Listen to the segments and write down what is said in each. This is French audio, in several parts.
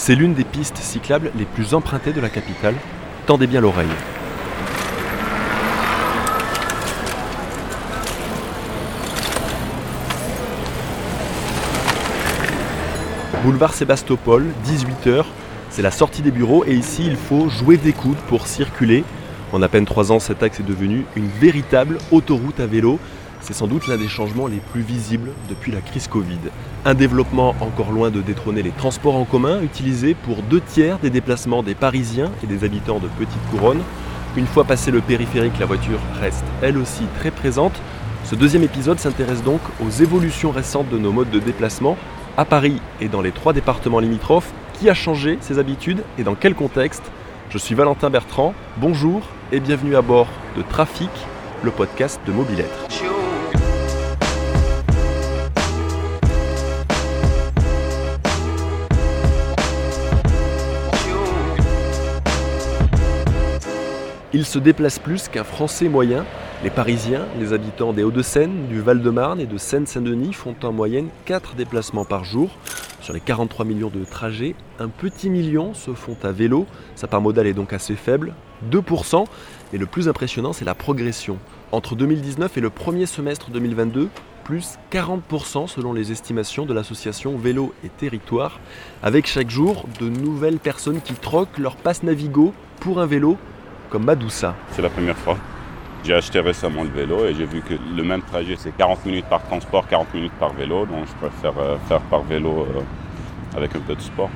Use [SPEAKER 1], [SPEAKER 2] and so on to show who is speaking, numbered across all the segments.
[SPEAKER 1] C'est l'une des pistes cyclables les plus empruntées de la capitale. Tendez bien l'oreille. Boulevard Sébastopol, 18h, c'est la sortie des bureaux et ici il faut jouer des coudes pour circuler. En à peine 3 ans, cet axe est devenu une véritable autoroute à vélo. C'est sans doute l'un des changements les plus visibles depuis la crise Covid. Un développement encore loin de détrôner les transports en commun, utilisés pour deux tiers des déplacements des Parisiens et des habitants de Petite Couronne. Une fois passé le périphérique, la voiture reste elle aussi très présente. Ce deuxième épisode s'intéresse donc aux évolutions récentes de nos modes de déplacement à Paris et dans les trois départements limitrophes. Qui a changé ses habitudes et dans quel contexte? Je suis Valentin Bertrand, bonjour et bienvenue à bord de Trafic, le podcast de Mobilettre. Il se déplace plus qu'un Français moyen. Les Parisiens, les habitants des Hauts-de-Seine, du Val-de-Marne et de Seine-Saint-Denis font en moyenne 4 déplacements par jour. Sur les 43 millions de trajets, un petit million se font à vélo. Sa part modale est donc assez faible, 2%. Et le plus impressionnant, c'est la progression. Entre 2019 et le premier semestre 2022, plus 40% selon les estimations de l'association Vélo et Territoire, avec chaque jour de nouvelles personnes qui troquent leur passe Navigo pour un vélo comme Madoussa.
[SPEAKER 2] C'est la première fois. J'ai acheté récemment le vélo et j'ai vu que le même trajet c'est 40 minutes par transport, 40 minutes par vélo. Donc je préfère euh, faire par vélo euh, avec un peu de sport.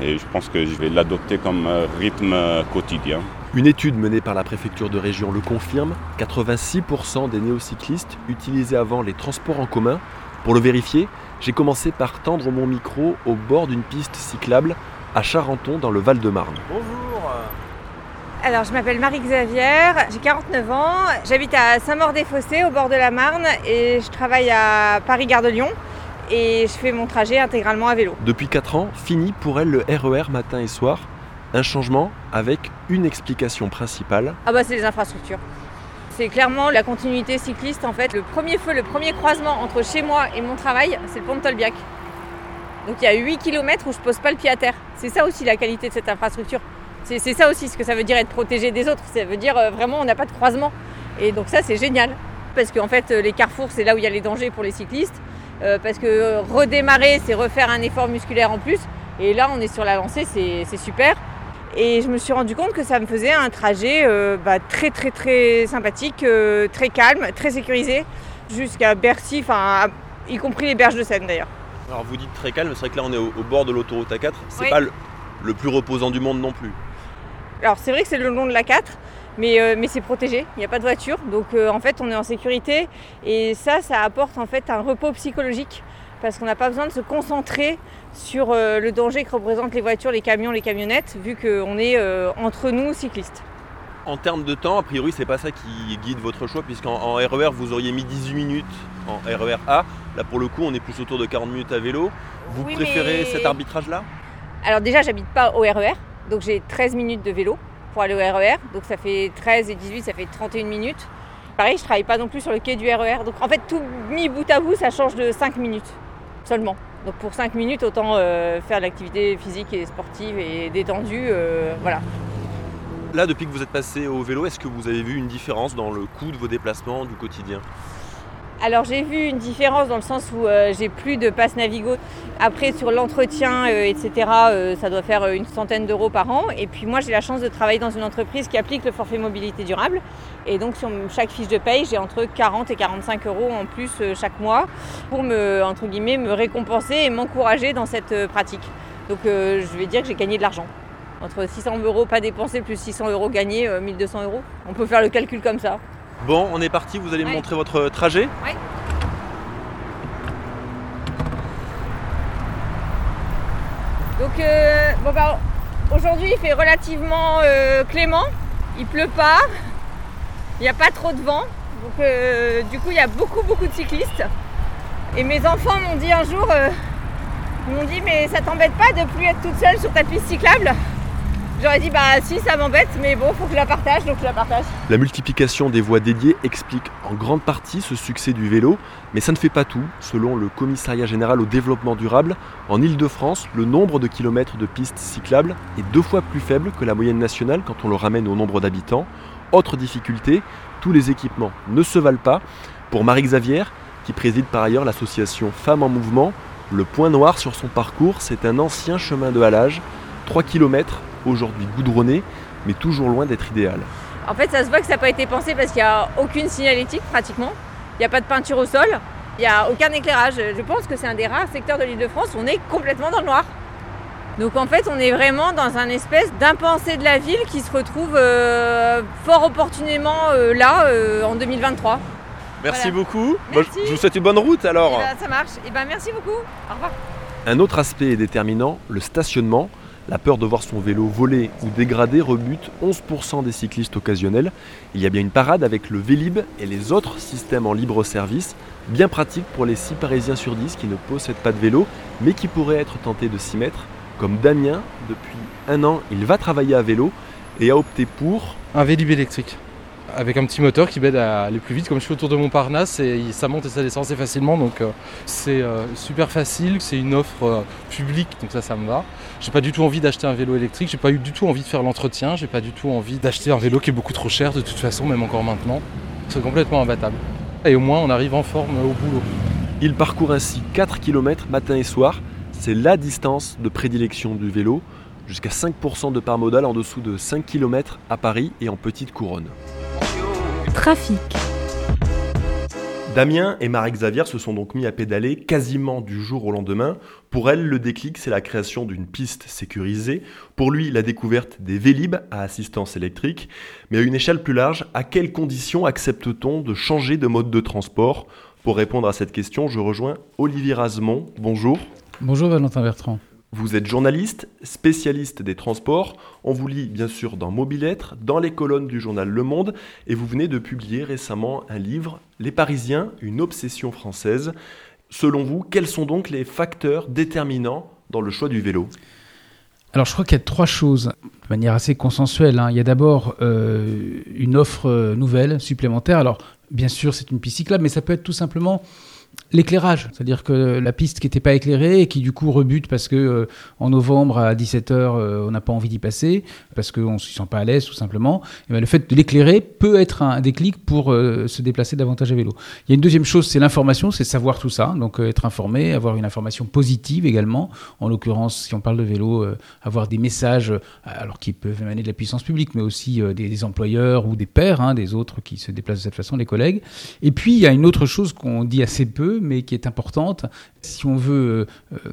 [SPEAKER 2] Et je pense que je vais l'adopter comme euh, rythme quotidien.
[SPEAKER 1] Une étude menée par la préfecture de région le confirme, 86% des néocyclistes utilisaient avant les transports en commun. Pour le vérifier, j'ai commencé par tendre mon micro au bord d'une piste cyclable à Charenton dans le Val-de-Marne.
[SPEAKER 3] Bonjour
[SPEAKER 4] alors, je m'appelle Marie-Xavière, j'ai 49 ans, j'habite à Saint-Maur-des-Fossés au bord de la Marne et je travaille à Paris-Gare de Lyon et je fais mon trajet intégralement à vélo.
[SPEAKER 1] Depuis 4 ans, fini pour elle le RER matin et soir. Un changement avec une explication principale.
[SPEAKER 4] Ah bah c'est les infrastructures. C'est clairement la continuité cycliste en fait. Le premier feu, le premier croisement entre chez moi et mon travail, c'est le pont de Tolbiac. Donc il y a 8 km où je pose pas le pied à terre. C'est ça aussi la qualité de cette infrastructure. C'est ça aussi ce que ça veut dire être protégé des autres. Ça veut dire euh, vraiment on n'a pas de croisement. Et donc ça c'est génial. Parce qu'en fait euh, les carrefours c'est là où il y a les dangers pour les cyclistes. Euh, parce que redémarrer c'est refaire un effort musculaire en plus. Et là on est sur la lancée, c'est super. Et je me suis rendu compte que ça me faisait un trajet bah, très très très sympathique, très calme, très sécurisé, jusqu'à Bercy, enfin y compris les berges de Seine d'ailleurs.
[SPEAKER 1] Alors vous dites très calme, c'est vrai que là on est au, bord de l'autoroute A4, c'est pas le plus reposant du monde non plus.
[SPEAKER 4] Alors c'est vrai que c'est le long de la 4, mais, euh, mais c'est protégé, il n'y a pas de voiture, donc euh, en fait on est en sécurité et ça, ça apporte en fait un repos psychologique parce qu'on n'a pas besoin de se concentrer sur euh, le danger que représentent les voitures, les camions, les camionnettes, vu qu'on est entre nous cyclistes.
[SPEAKER 1] En termes de temps, a priori, c'est pas ça qui guide votre choix, puisqu'en RER, e vous auriez mis 18 minutes en RER A. Là, pour le coup, on est plus autour de 40 minutes à vélo. Vous préférez cet arbitrage-là?
[SPEAKER 4] Alors déjà, j'habite pas au RER, donc j'ai 13 minutes de vélo pour aller au RER. Donc ça fait 13 et 18, ça fait 31 minutes. Pareil, je travaille pas non plus sur le quai du RER. Donc en fait, tout mis bout à bout, ça change de 5 minutes seulement. Donc pour 5 minutes, autant euh, faire de l'activité physique et sportive et détendue. Euh, voilà.
[SPEAKER 1] Là, depuis que vous êtes passé au vélo, est-ce que vous avez vu une différence dans le coût de vos déplacements du quotidien?
[SPEAKER 4] Alors j'ai vu une différence dans le sens où euh, j'ai plus de passe Navigo. Après sur l'entretien, euh, etc., euh, ça doit faire une centaine d'euros par an. Et puis moi j'ai la chance de travailler dans une entreprise qui applique le forfait mobilité durable. Et donc sur chaque fiche de paye, j'ai entre 40 et 45 euros en plus chaque mois pour me, entre guillemets, me récompenser et m'encourager dans cette pratique. Donc je vais dire que j'ai gagné de l'argent. Entre 600 euros pas dépensés plus 600 euros gagnés, 1200 euros. On peut faire le calcul comme ça.
[SPEAKER 1] Bon, on est parti, vous allez me montrer votre trajet.
[SPEAKER 4] Oui. Donc, euh, bon bah, aujourd'hui il fait relativement euh, clément, il pleut pas, il n'y a pas trop de vent, donc euh, du coup il y a beaucoup beaucoup de cyclistes. Et mes enfants m'ont dit un jour, ils m'ont dit mais ça t'embête pas de plus être toute seule sur ta piste cyclable? J'aurais dit bah si ça m'embête mais bon faut que je la partage donc je la partage.
[SPEAKER 1] La multiplication des voies dédiées explique en grande partie ce succès du vélo, mais ça ne fait pas tout. Selon le Commissariat général au développement durable, en Ile-de-France, le nombre de kilomètres de pistes cyclables est deux fois plus faible que la moyenne nationale quand on le ramène au nombre d'habitants. Autre difficulté, tous les équipements ne se valent pas. Pour Marie Xavier, qui préside par ailleurs l'association Femmes en Mouvement, le point noir sur son parcours, c'est un ancien chemin de halage, 3 km aujourd'hui goudronné, mais toujours loin d'être idéal.
[SPEAKER 4] En fait, ça se voit que ça n'a pas été pensé parce qu'il n'y a aucune signalétique pratiquement. Il n'y a pas de peinture au sol. Il n'y a aucun éclairage. Je pense que c'est un des rares secteurs de l'île de France où on est complètement dans le noir. Donc en fait, on est vraiment dans un espèce d'impensé de la ville qui se retrouve euh, fort opportunément euh, là euh, en 2023.
[SPEAKER 1] Merci
[SPEAKER 4] Voilà.
[SPEAKER 1] beaucoup.
[SPEAKER 4] Merci.
[SPEAKER 1] je vous souhaite une bonne route alors.
[SPEAKER 4] Eh ben, ça marche. Et ben merci beaucoup. Au revoir.
[SPEAKER 1] Un autre aspect est déterminant, le stationnement. La peur de voir son vélo volé ou dégradé rebute 11% des cyclistes occasionnels. Il y a bien une parade avec le Vélib et les autres systèmes en libre service, bien pratique pour les 6 Parisiens sur 10 qui ne possèdent pas de vélo, mais qui pourraient être tentés de s'y mettre. Comme Damien, depuis un an, il va travailler à vélo et a opté pour
[SPEAKER 3] Un Vélib électrique. Avec un petit moteur qui m'aide à aller plus vite. Comme je suis autour de Montparnasse, et ça monte et ça descend assez facilement. Donc euh, c'est euh, super facile. C'est une offre euh, publique, donc ça, ça me va. J'ai pas du tout envie d'acheter un vélo électrique. J'ai pas eu du tout envie de faire l'entretien. J'ai pas du tout envie d'acheter un vélo qui est beaucoup trop cher de toute façon, même encore maintenant. C'est complètement imbattable. Et au moins, on arrive en forme au boulot.
[SPEAKER 1] Il parcourt ainsi 4 km matin et soir. C'est la distance de prédilection du vélo, jusqu'à 5% de part modale en dessous de 5 km à Paris et en petite couronne.
[SPEAKER 5] Trafic.
[SPEAKER 1] Damien et Marie-Xavier se sont donc mis à pédaler quasiment du jour au lendemain. Pour elle, le déclic, c'est la création d'une piste sécurisée. Pour lui, la découverte des Vélib à assistance électrique. Mais à une échelle plus large, à quelles conditions accepte-t-on de changer de mode de transport? Pour répondre à cette question, je rejoins Olivier Razemont. Bonjour.
[SPEAKER 6] Bonjour Valentin Bertrand.
[SPEAKER 1] Vous êtes journaliste, spécialiste des transports. On vous lit bien sûr dans Mobilettre, dans les colonnes du journal Le Monde, et vous venez de publier récemment un livre, Les Parisiens, une obsession française. Selon vous, quels sont donc les facteurs déterminants dans le choix du vélo?
[SPEAKER 6] Alors je crois qu'il y a trois choses de manière assez consensuelle. hein. Il y a d'abord euh, une offre euh, nouvelle, supplémentaire. Alors bien sûr c'est une piste cyclable, mais ça peut être tout simplement l'éclairage. C'est-à-dire que la piste qui n'était pas éclairée et qui du coup rebute parce que euh, en novembre à 17h on n'a pas envie d'y passer, parce qu'on ne se sent pas à l'aise tout simplement, et ben, le fait de l'éclairer peut être un déclic pour euh, se déplacer davantage à vélo. Il y a une deuxième chose, c'est l'information, c'est savoir tout ça, donc euh, être informé, avoir une information positive également. En l'occurrence, si on parle de vélo, euh, avoir des messages, euh, alors qui peuvent émaner de la puissance publique, mais aussi euh, des, des employeurs ou des pairs, hein, des autres qui se déplacent de cette façon, les collègues. Et puis, il y a une autre chose qu'on dit assez peu, mais qui est importante. Si on veut euh, euh,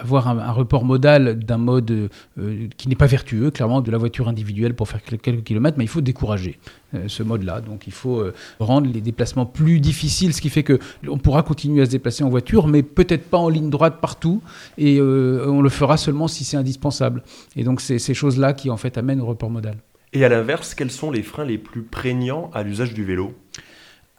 [SPEAKER 6] avoir un, report modal d'un mode euh, qui n'est pas vertueux, clairement, de la voiture individuelle pour faire quelques, kilomètres, mais il faut décourager ce mode-là. Donc il faut rendre les déplacements plus difficiles, ce qui fait que on pourra continuer à se déplacer en voiture, mais peut-être pas en ligne droite partout, et on le fera seulement si c'est indispensable. Et donc c'est ces choses-là qui en fait amènent au report modal.
[SPEAKER 1] Et à l'inverse, quels sont les freins les plus prégnants à l'usage du vélo?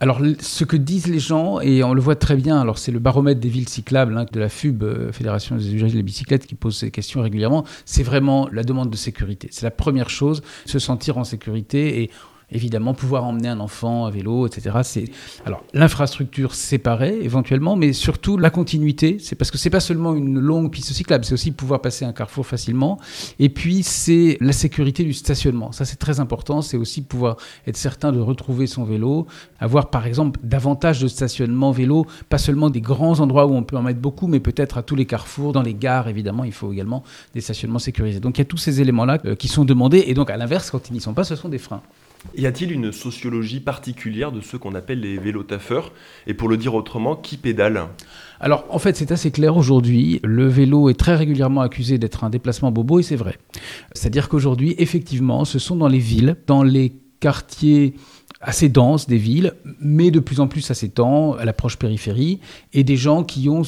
[SPEAKER 6] Alors, ce que disent les gens, et on le voit très bien, alors c'est le baromètre des villes cyclables hein, de la FUB, euh, Fédération des usagers des bicyclettes, qui pose ces questions régulièrement, c'est vraiment la demande de sécurité. C'est la première chose, se sentir en sécurité et évidemment pouvoir emmener un enfant à vélo, etc. C'est alors l'infrastructure séparée éventuellement, mais surtout la continuité. C'est parce que c'est pas seulement une longue piste cyclable, c'est aussi pouvoir passer un carrefour facilement. Et puis c'est la sécurité du stationnement. Ça c'est très important. C'est aussi pouvoir être certain de retrouver son vélo, avoir par exemple davantage de stationnement vélo, pas seulement des grands endroits où on peut en mettre beaucoup, mais peut-être à tous les carrefours, dans les gares évidemment, il faut également des stationnements sécurisés. Donc il y a tous ces éléments-là euh, qui sont demandés, et donc à l'inverse, quand ils n'y sont pas, ce sont des freins.
[SPEAKER 1] Y a-t-il une sociologie particulière de ceux qu'on appelle les vélotaffeurs Et pour le dire autrement, qui pédale
[SPEAKER 6] Alors, en fait, c'est assez clair aujourd'hui. Le vélo est très régulièrement accusé d'être un déplacement bobo, et c'est vrai. C'est-à-dire qu'aujourd'hui, effectivement, ce sont dans les villes, dans les quartiers assez denses des villes, mais de plus en plus assez tend à l'approche périphérie, et des gens qui ont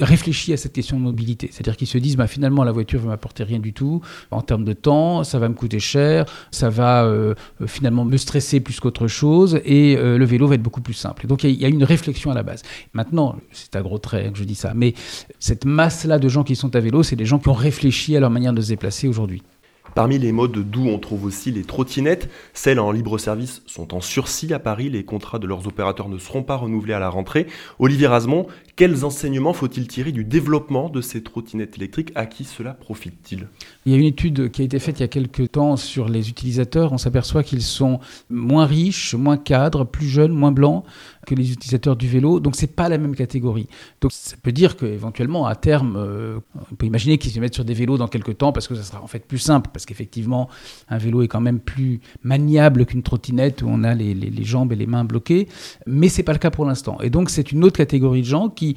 [SPEAKER 6] réfléchi à cette question de mobilité. C'est-à-dire qu'ils se disent, bah, finalement, la voiture va m'apporter rien du tout en termes de temps, ça va me coûter cher, ça va euh, euh, finalement me stresser plus qu'autre chose, et euh, le vélo va être beaucoup plus simple. Et donc, il y y, a une réflexion à la base. Maintenant, c'est à gros traits que je dis ça, mais cette masse-là de gens qui sont à vélo, c'est des gens qui ont réfléchi à leur manière de se déplacer aujourd'hui.
[SPEAKER 1] Parmi les modes doux, on trouve aussi les trottinettes. Celles en libre service sont en sursis à Paris. Les contrats de leurs opérateurs ne seront pas renouvelés à la rentrée. Olivier Rasmont, quels enseignements faut-il tirer du développement de ces trottinettes électriques? À qui cela profite-t-il?
[SPEAKER 6] Il y a une étude qui a été faite il y a quelques temps sur les utilisateurs. On s'aperçoit qu'ils sont moins riches, moins cadres, plus jeunes, moins blancs que les utilisateurs du vélo. Donc c'est pas la même catégorie. Donc ça peut dire qu'éventuellement à terme, euh, on peut imaginer qu'ils se mettent sur des vélos dans quelques temps parce que ça sera en fait plus simple parce qu'effectivement un vélo est quand même plus maniable qu'une trottinette où on a les, les, jambes et les mains bloquées. Mais c'est pas le cas pour l'instant. Et donc c'est une autre catégorie de gens qui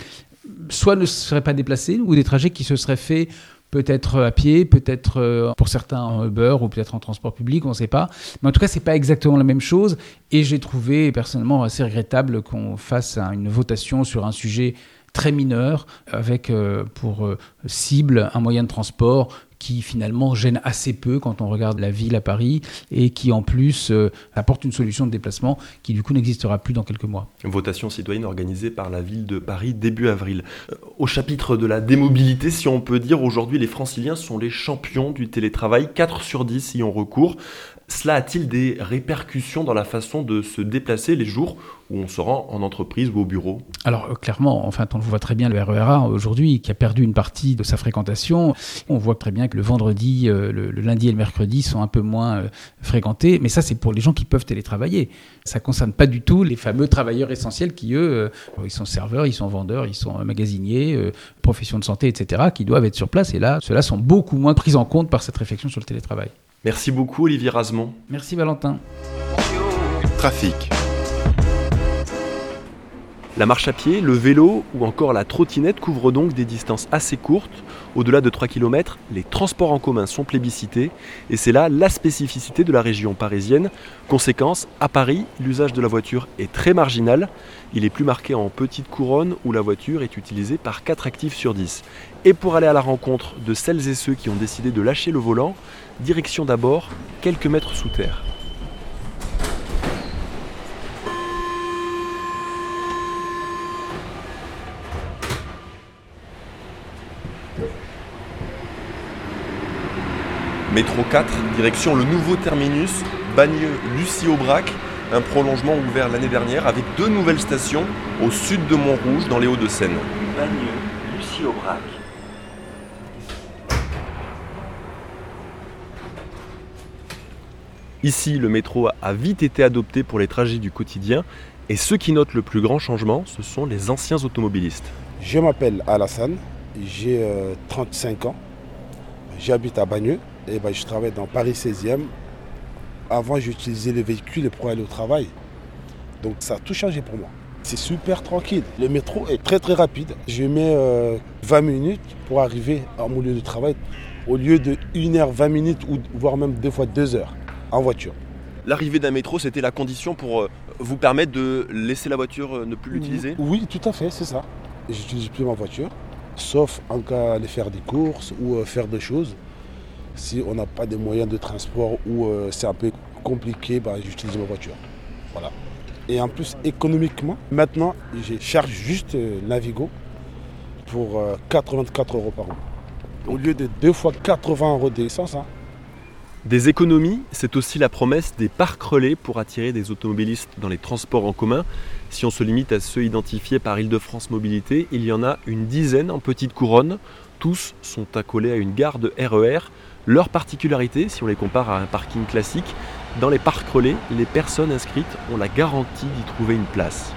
[SPEAKER 6] soit ne seraient pas déplacés ou des trajets qui se seraient faits peut-être à pied, peut-être euh, pour certains en Uber ou peut-être en transport public, on ne sait pas. Mais en tout cas, c'est pas exactement la même chose. Et j'ai trouvé personnellement assez regrettable qu'on fasse une votation sur un sujet très mineur, avec euh, pour euh, cible un moyen de transport qui finalement gêne assez peu quand on regarde la ville à Paris et qui en plus euh, apporte une solution de déplacement qui du coup n'existera plus dans quelques mois.
[SPEAKER 1] Votation citoyenne organisée par la ville de Paris début avril. Euh, au chapitre de la démobilité, si on peut dire, aujourd'hui les franciliens sont les champions du télétravail, 4 sur 10 y ont recours. Cela a-t-il des répercussions dans la façon de se déplacer les jours où on se rend en entreprise ou au bureau?
[SPEAKER 6] Alors euh, clairement, enfin, on voit très bien le RERA aujourd'hui qui a perdu une partie de sa fréquentation. On voit très bien que le vendredi, euh, le, lundi et le mercredi sont un peu moins euh, fréquentés, mais ça c'est pour les gens qui peuvent télétravailler. Ça ne concerne pas du tout les fameux travailleurs essentiels qui, eux, ils sont serveurs, ils sont vendeurs, ils sont magasiniers, professions de santé, etc., qui doivent être sur place. Et là, ceux-là sont beaucoup moins pris en compte par cette réflexion sur le télétravail.
[SPEAKER 1] Merci beaucoup Olivier Rasmont.
[SPEAKER 6] Merci Valentin.
[SPEAKER 1] Trafic. La marche à pied, le vélo ou encore la trottinette couvrent donc des distances assez courtes. Au-delà de 3 km, les transports en commun sont plébiscités et c'est là la spécificité de la région parisienne. Conséquence, à Paris, l'usage de la voiture est très marginal. Il est plus marqué en petite couronne où la voiture est utilisée par 4 actifs sur 10. Et pour aller à la rencontre de celles et ceux qui ont décidé de lâcher le volant, direction d'abord quelques mètres sous terre. Métro 4, direction le nouveau terminus, Bagneux-Lucie-Aubrac, un prolongement ouvert l'année dernière avec deux nouvelles stations au sud de Montrouge dans les Hauts-de-Seine. Bagneux-Lucie-Aubrac. Ici, le métro a vite été adopté pour les trajets du quotidien et ceux qui notent le plus grand changement, ce sont les anciens automobilistes.
[SPEAKER 7] Je m'appelle Alassane, j'ai 35 euh, ans, j'habite à Bagneux et ben, je travaille dans Paris 16e. Avant, j'utilisais les véhicules pour aller au travail. Donc ça a tout changé pour moi. C'est super tranquille. Le métro est très très rapide. Je mets 20 euh, minutes pour arriver à mon lieu de travail au lieu de 1h 20 minutes ou voire même deux fois 2 heures en voiture.
[SPEAKER 1] L'arrivée d'un métro, c'était la condition pour euh, vous permettre de laisser la voiture euh, ne plus l'utiliser?
[SPEAKER 7] Oui, tout à fait, c'est ça. J'utilise plus ma voiture, sauf en cas d'aller faire des courses ou faire des choses. Si on n'a pas de moyens de transport ou euh, c'est un peu compliqué, bah, j'utilise ma voiture. Voilà. Et en plus, économiquement, maintenant, je charge juste euh, Navigo pour 84 euh, euros par an. Au lieu de deux fois 80 euros d'essence. Hein.
[SPEAKER 1] Des économies, c'est aussi la promesse des parcs relais pour attirer des automobilistes dans les transports en commun. Si on se limite à ceux identifiés par Île-de-France Mobilité, il y en a une dizaine en petite couronne. Tous sont accolés à une gare de RER. Leur particularité, si on les compare à un parking classique, dans les parcs relais, les personnes inscrites ont la garantie d'y trouver une place.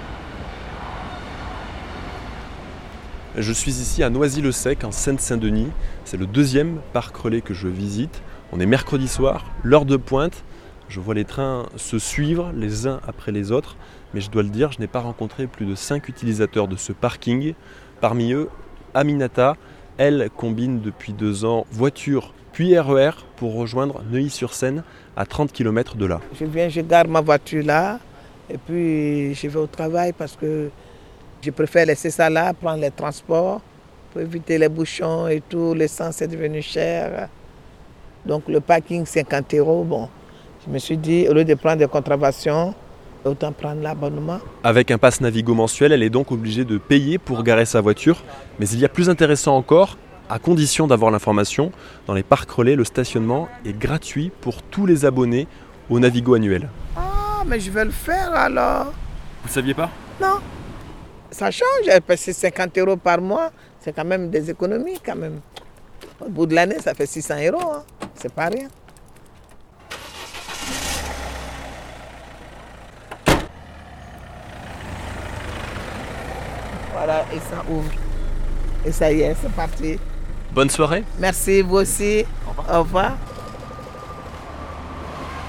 [SPEAKER 1] Je suis ici à Noisy-le-Sec, en Seine-Saint-Denis. C'est le deuxième parc relais que je visite. On est mercredi soir, l'heure de pointe. Je vois les trains se suivre les uns après les autres, mais je dois le dire, je n'ai pas rencontré plus de 5 utilisateurs de ce parking. Parmi eux, Aminata, elle combine depuis deux ans voiture puis RER e pour rejoindre Neuilly-sur-Seine à 30 km de là.
[SPEAKER 8] Je viens, je garde ma voiture là et puis je vais au travail parce que je préfère laisser ça là, prendre les transports pour éviter les bouchons et tout. L'essence est devenu cher. Donc le parking 50 euros, bon. Je me suis dit, au lieu de prendre des contraventions, autant prendre l'abonnement.
[SPEAKER 1] Avec un pass Navigo mensuel, elle est donc obligée de payer pour garer sa voiture. Mais il y a plus intéressant encore, à condition d'avoir l'information. Dans les parcs relais, le stationnement est gratuit pour tous les abonnés au Navigo annuel.
[SPEAKER 8] Ah, mais je vais le faire alors.
[SPEAKER 1] Vous ne saviez pas?
[SPEAKER 8] Non. Ça change, j'ai passé 50 euros par mois. C'est quand même des économies quand même. Au bout de l'année, ça fait 600 euros. Hein. C'est pas rien. Voilà, et ça ouvre. Et ça y est, c'est parti.
[SPEAKER 1] Bonne soirée.
[SPEAKER 8] Merci, vous aussi. Au revoir.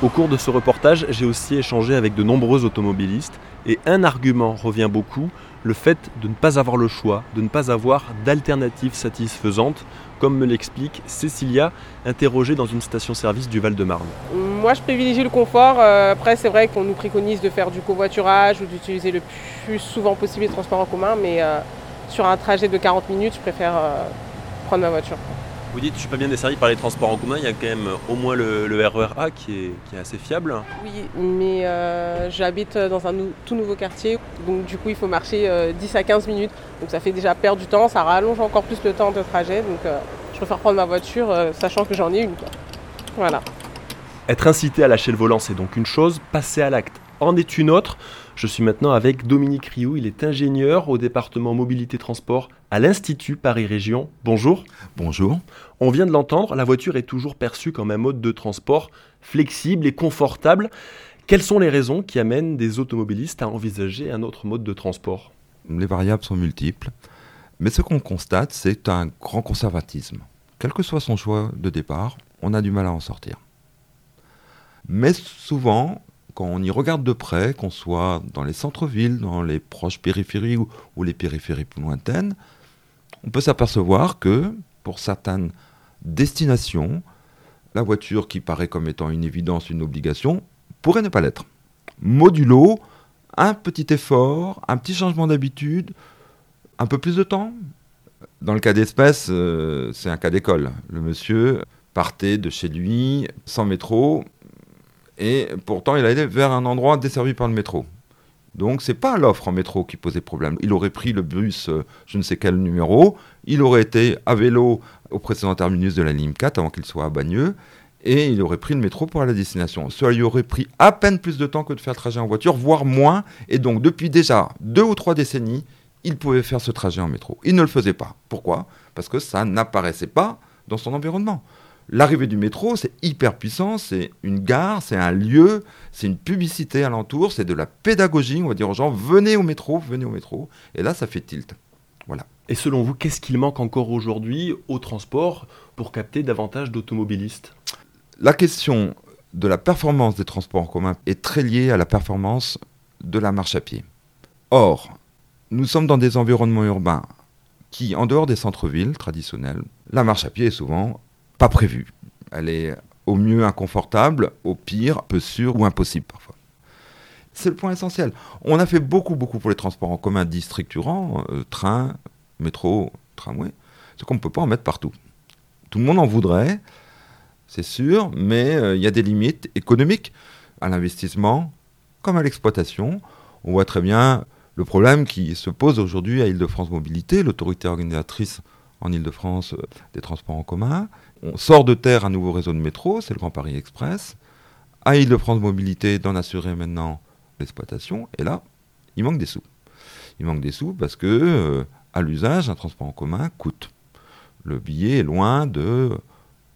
[SPEAKER 1] Au cours de ce reportage, j'ai aussi échangé avec de nombreux automobilistes et un argument revient beaucoup, le fait de ne pas avoir le choix, de ne pas avoir d'alternative satisfaisante, comme me l'explique Cécilia, interrogée dans une station-service du Val-de-Marne.
[SPEAKER 9] Moi, je privilégie le confort. Euh, Après, c'est vrai qu'on nous préconise de faire du covoiturage ou d'utiliser le plus souvent possible les transports en commun, mais euh, sur un trajet de 40 minutes, je préfère euh, prendre ma voiture.
[SPEAKER 1] Vous dites, je suis pas bien desservi par les transports en commun, il y a quand même au moins le, le RER A qui est, qui est assez fiable.
[SPEAKER 9] Oui, mais euh, j'habite dans un nou- tout nouveau quartier, donc du coup, il faut marcher euh, 10 à 15 minutes. Donc ça fait déjà perdre du temps, ça rallonge encore plus le temps de trajet, donc euh, je préfère prendre ma voiture, euh, sachant que j'en ai une. quoi. Voilà.
[SPEAKER 1] Être incité à lâcher le volant, c'est donc une chose, passer à l'acte en est une autre. Je suis maintenant avec Dominique Rioux, il est ingénieur au département mobilité transport à l'Institut Paris Région. Bonjour.
[SPEAKER 10] Bonjour.
[SPEAKER 1] On vient de l'entendre, la voiture est toujours perçue comme un mode de transport flexible et confortable. Quelles sont les raisons qui amènent des automobilistes à envisager un autre mode de transport?
[SPEAKER 10] Les variables sont multiples, mais ce qu'on constate, c'est un grand conservatisme. Quel que soit son choix de départ, on a du mal à en sortir. Mais souvent, quand on y regarde de près, qu'on soit dans les centres-villes, dans les proches périphéries ou, les périphéries plus lointaines, on peut s'apercevoir que pour certaines destinations, la voiture qui paraît comme étant une évidence, une obligation, pourrait ne pas l'être. Modulo, un petit effort, un petit changement d'habitude, un peu plus de temps. Dans le cas d'espèce, euh, c'est un cas d'école. Le monsieur partait de chez lui sans métro et pourtant il allait vers un endroit desservi par le métro. Donc c'est pas l'offre en métro qui posait problème. Il aurait pris le bus, euh, je ne sais quel numéro, il aurait été à vélo au précédent terminus de la ligne 4 avant qu'il soit à Bagneux et il aurait pris le métro pour aller à la destination. Cela lui aurait pris à peine plus de temps que de faire le trajet en voiture, voire moins. Et donc, depuis déjà deux ou trois décennies, il pouvait faire ce trajet en métro. Il ne le faisait pas. Pourquoi? Parce que ça n'apparaissait pas dans son environnement. L'arrivée du métro, c'est hyper puissant, c'est une gare, c'est un lieu, c'est une publicité alentour, c'est de la pédagogie. On va dire aux gens, venez au métro, venez au métro. Et là, ça fait tilt. Voilà.
[SPEAKER 1] Et selon vous, qu'est-ce qu'il manque encore aujourd'hui au transport pour capter davantage d'automobilistes?
[SPEAKER 10] La question de la performance des transports en commun est très liée à la performance de la marche à pied. Or, nous sommes dans des environnements urbains qui, en dehors des centres-villes traditionnels, la marche à pied est souvent pas prévue. Elle est au mieux inconfortable, au pire peu sûre ou impossible parfois. C'est le point essentiel. On a fait beaucoup, beaucoup pour les transports en commun dits euh, train, métro, tramway, ce qu'on ne peut pas en mettre partout. Tout le monde en voudrait, c'est sûr, mais euh, il y a des limites économiques à l'investissement comme à l'exploitation. On voit très bien le problème qui se pose aujourd'hui à Île-de-France Mobilité, l'autorité organisatrice en Île-de-France euh, des transports en commun. On sort de terre un nouveau réseau de métro, c'est le Grand Paris Express. À Île-de-France Mobilité d'en assurer maintenant l'exploitation. Et là, il manque des sous. Il manque des sous parce que, euh, à l'usage, un transport en commun coûte. Le billet est loin de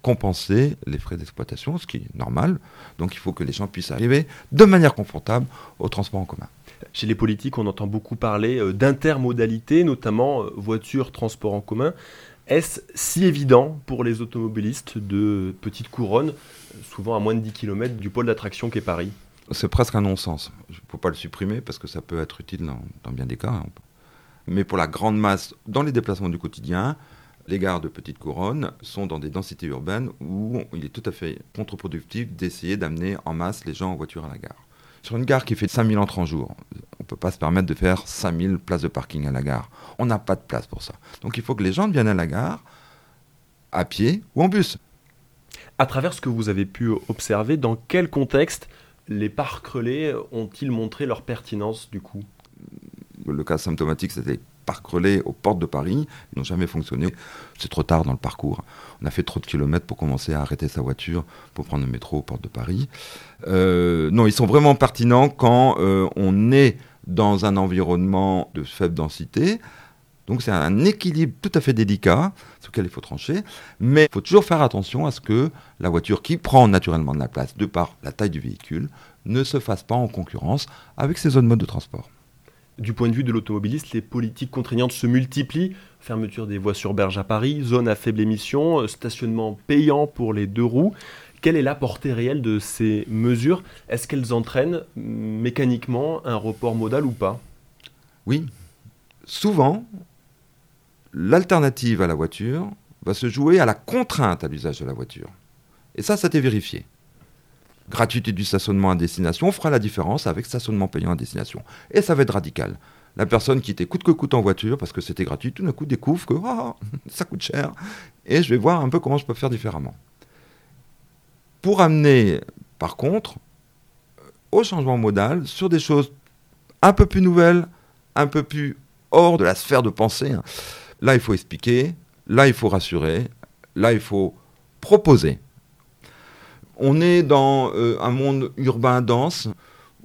[SPEAKER 10] compenser les frais d'exploitation, ce qui est normal. Donc il faut que les gens puissent arriver de manière confortable au transport en commun.
[SPEAKER 1] Chez les politiques, on entend beaucoup parler euh, d'intermodalité, notamment euh, voiture, transport en commun. Est-ce si évident pour les automobilistes de petite couronne, souvent à moins de 10 km du pôle d'attraction qu'est Paris?
[SPEAKER 10] C'est presque un non-sens. Il ne faut pas le supprimer parce que ça peut être utile dans, bien des cas. hein. Mais pour la grande masse, dans les déplacements du quotidien, les gares de petite couronne sont dans des densités urbaines où il est tout à fait contre-productif d'essayer d'amener en masse les gens en voiture à la gare. Sur une gare qui fait 5000 entrées en jour, on ne peut pas se permettre de faire 5000 places de parking à la gare. On n'a pas de place pour ça. Donc il faut que les gens viennent à la gare à pied ou en bus.
[SPEAKER 1] À travers ce que vous avez pu observer, dans quel contexte les parcs relais ont-ils montré leur pertinence du coup?
[SPEAKER 10] Le cas symptomatique, c'était parcs relais aux portes de Paris. Ils n'ont jamais fonctionné. C'est trop tard dans le parcours. On a fait trop de kilomètres pour commencer à arrêter sa voiture pour prendre le métro aux portes de Paris. Euh, non, ils sont vraiment pertinents quand euh, on est dans un environnement de faible densité. Donc c'est un équilibre tout à fait délicat sur lequel il faut trancher, mais il faut toujours faire attention à ce que la voiture qui prend naturellement de la place de par la taille du véhicule ne se fasse pas en concurrence avec ces autres modes de transport.
[SPEAKER 1] Du point de vue de l'automobiliste, les politiques contraignantes se multiplient. Fermeture des voies sur berge à Paris, zone à faible émission, euh, stationnement payant pour les deux roues. Quelle est la portée réelle de ces mesures? Est-ce qu'elles entraînent mécaniquement un report modal ou pas?
[SPEAKER 10] Oui. Souvent, l'alternative à la voiture va se jouer à la contrainte à l'usage de la voiture. Et ça, ça été vérifié gratuité du stationnement à destination fera la différence avec stationnement payant à destination. Et ça va être radical. La personne qui était coûte que coûte en voiture parce que c'était gratuit, tout d'un coup découvre que ah, ça coûte cher et je vais voir un peu comment je peux faire différemment. Pour amener, par contre, au changement modal sur des choses un peu plus nouvelles, un peu plus hors de la sphère de pensée, hein, là il faut expliquer, là il faut rassurer, là il faut proposer on est dans euh, un monde urbain dense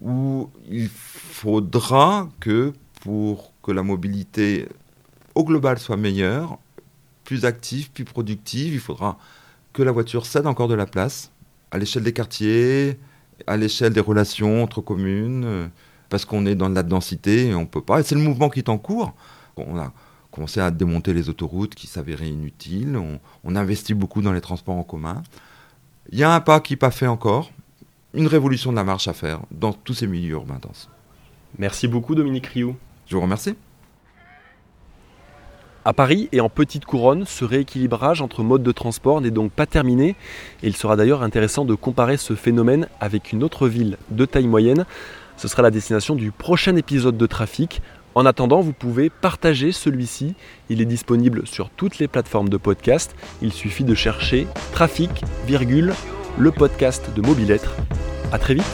[SPEAKER 10] où il faudra que pour que la mobilité au global soit meilleure, plus active, plus productive, il faudra que la voiture cède encore de la place à l'échelle des quartiers, à l'échelle des relations entre communes, parce qu'on est dans de la densité et on ne peut pas. Et c'est le mouvement qui est en cours. On a commencé à démonter les autoroutes qui s'avéraient inutiles. On investit beaucoup dans les transports en commun. Il y a un pas qui n'est pas fait encore, une révolution de la marche à faire dans tous ces milieux urbains denses.
[SPEAKER 1] Merci beaucoup Dominique Rioux.
[SPEAKER 10] Je vous remercie.
[SPEAKER 1] À Paris et en petite couronne, ce rééquilibrage entre modes de transport n'est donc pas terminé et il sera d'ailleurs intéressant de comparer ce phénomène avec une autre ville de taille moyenne. Ce sera la destination du prochain épisode de Trafic. En attendant, vous pouvez partager celui-ci. Il est disponible sur toutes les plateformes de podcast. Il suffit de chercher Trafic, virgule, le podcast de Mobilettre. A très vite